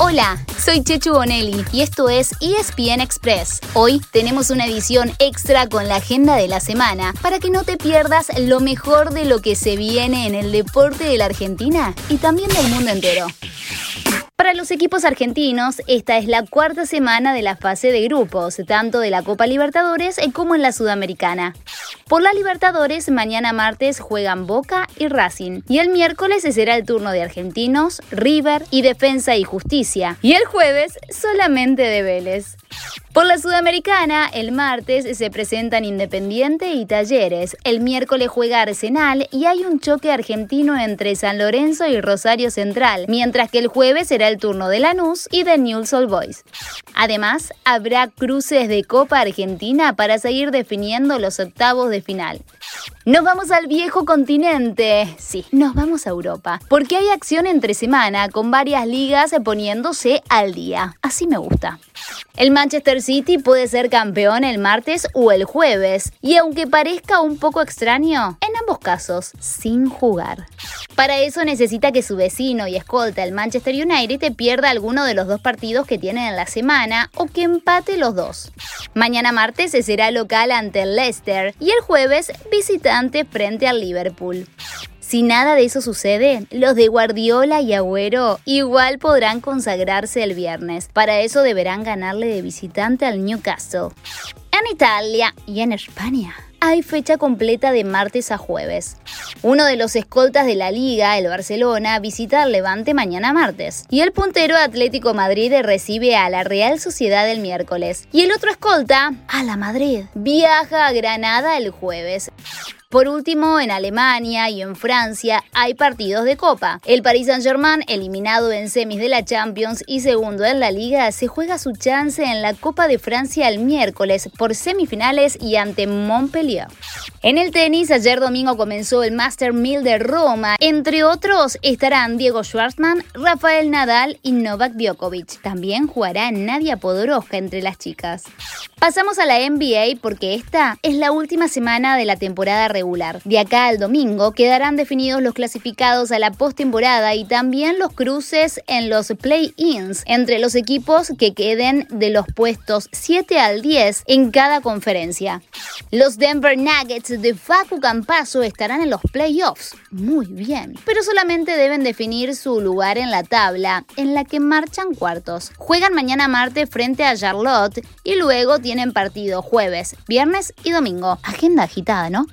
Hola, soy Chechu Bonelli y esto es ESPN Express. Hoy tenemos una edición extra con la agenda de la semana para que no te pierdas lo mejor de lo que se viene en el deporte de la Argentina y también del mundo entero. Para los equipos argentinos, esta es la cuarta semana de la fase de grupos, tanto de la Copa Libertadores como en la Sudamericana. Por la Libertadores, mañana martes juegan Boca y Racing, y el miércoles será el turno de Argentinos, River y Defensa y Justicia, y el jueves solamente de Vélez. Por la Sudamericana, el martes se presentan Independiente y Talleres. El miércoles juega Arsenal y hay un choque argentino entre San Lorenzo y Rosario Central, mientras que el jueves será el turno de Lanús y de Newell's Old Boys. Además, habrá cruces de Copa Argentina para seguir definiendo los octavos de final. Nos vamos al viejo continente. Sí, nos vamos a Europa. Porque hay acción entre semana con varias ligas poniéndose al día. Así me gusta. El Manchester City puede ser campeón el martes o el jueves, y aunque parezca un poco extraño, en ambos casos, sin jugar. Para eso necesita que su vecino y escolta, el Manchester United, pierda alguno de los dos partidos que tienen en la semana o que empate los dos. Mañana martes será local ante el Leicester y el jueves visitante frente al Liverpool. Si nada de eso sucede, los de Guardiola y Agüero igual podrán consagrarse el viernes. Para eso deberán ganarle de visitante al Newcastle. En Italia y en España hay fecha completa de martes a jueves. Uno de los escoltas de la liga, el Barcelona, visita al Levante mañana martes. Y el puntero Atlético Madrid recibe a la Real Sociedad el miércoles. Y el otro escolta, a la Madrid, viaja a Granada el jueves. Por último, en Alemania y en Francia hay partidos de Copa. El Paris Saint-Germain, eliminado en semis de la Champions y segundo en la Liga, se juega su chance en la Copa de Francia el miércoles por semifinales y ante Montpellier. En el tenis, ayer domingo comenzó el Master 1000 de Roma. Entre otros estarán Diego Schwartzman, Rafael Nadal y Novak Djokovic. También jugará Nadia Podoroska entre las chicas. Pasamos a la NBA porque esta es la última semana de la temporada regular. De acá al domingo quedarán definidos los clasificados a la postemporada y también los cruces en los play-ins entre los equipos que queden de los puestos 7 al 10 en cada conferencia. Los Denver Nuggets de Facu Campaso estarán en los playoffs. Muy bien. Pero solamente deben definir su lugar en la tabla, en la que marchan cuartos. Juegan mañana martes frente a Charlotte y luego tienen partido jueves, viernes y domingo. Agenda agitada, ¿no?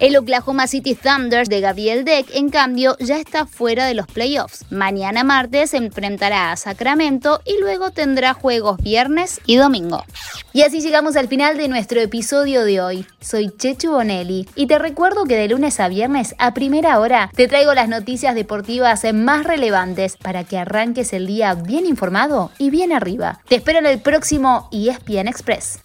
El Oklahoma City Thunder de Gabriel Deck, en cambio, ya está fuera de los playoffs. Mañana martes se enfrentará a Sacramento y luego tendrá juegos viernes y domingo. Y así llegamos al final de nuestro episodio de hoy. Soy Chechu Bonelli y te recuerdo que de lunes a viernes a primera hora te traigo las noticias deportivas más relevantes para que arranques el día bien informado y bien arriba. Te espero en el próximo ESPN Express.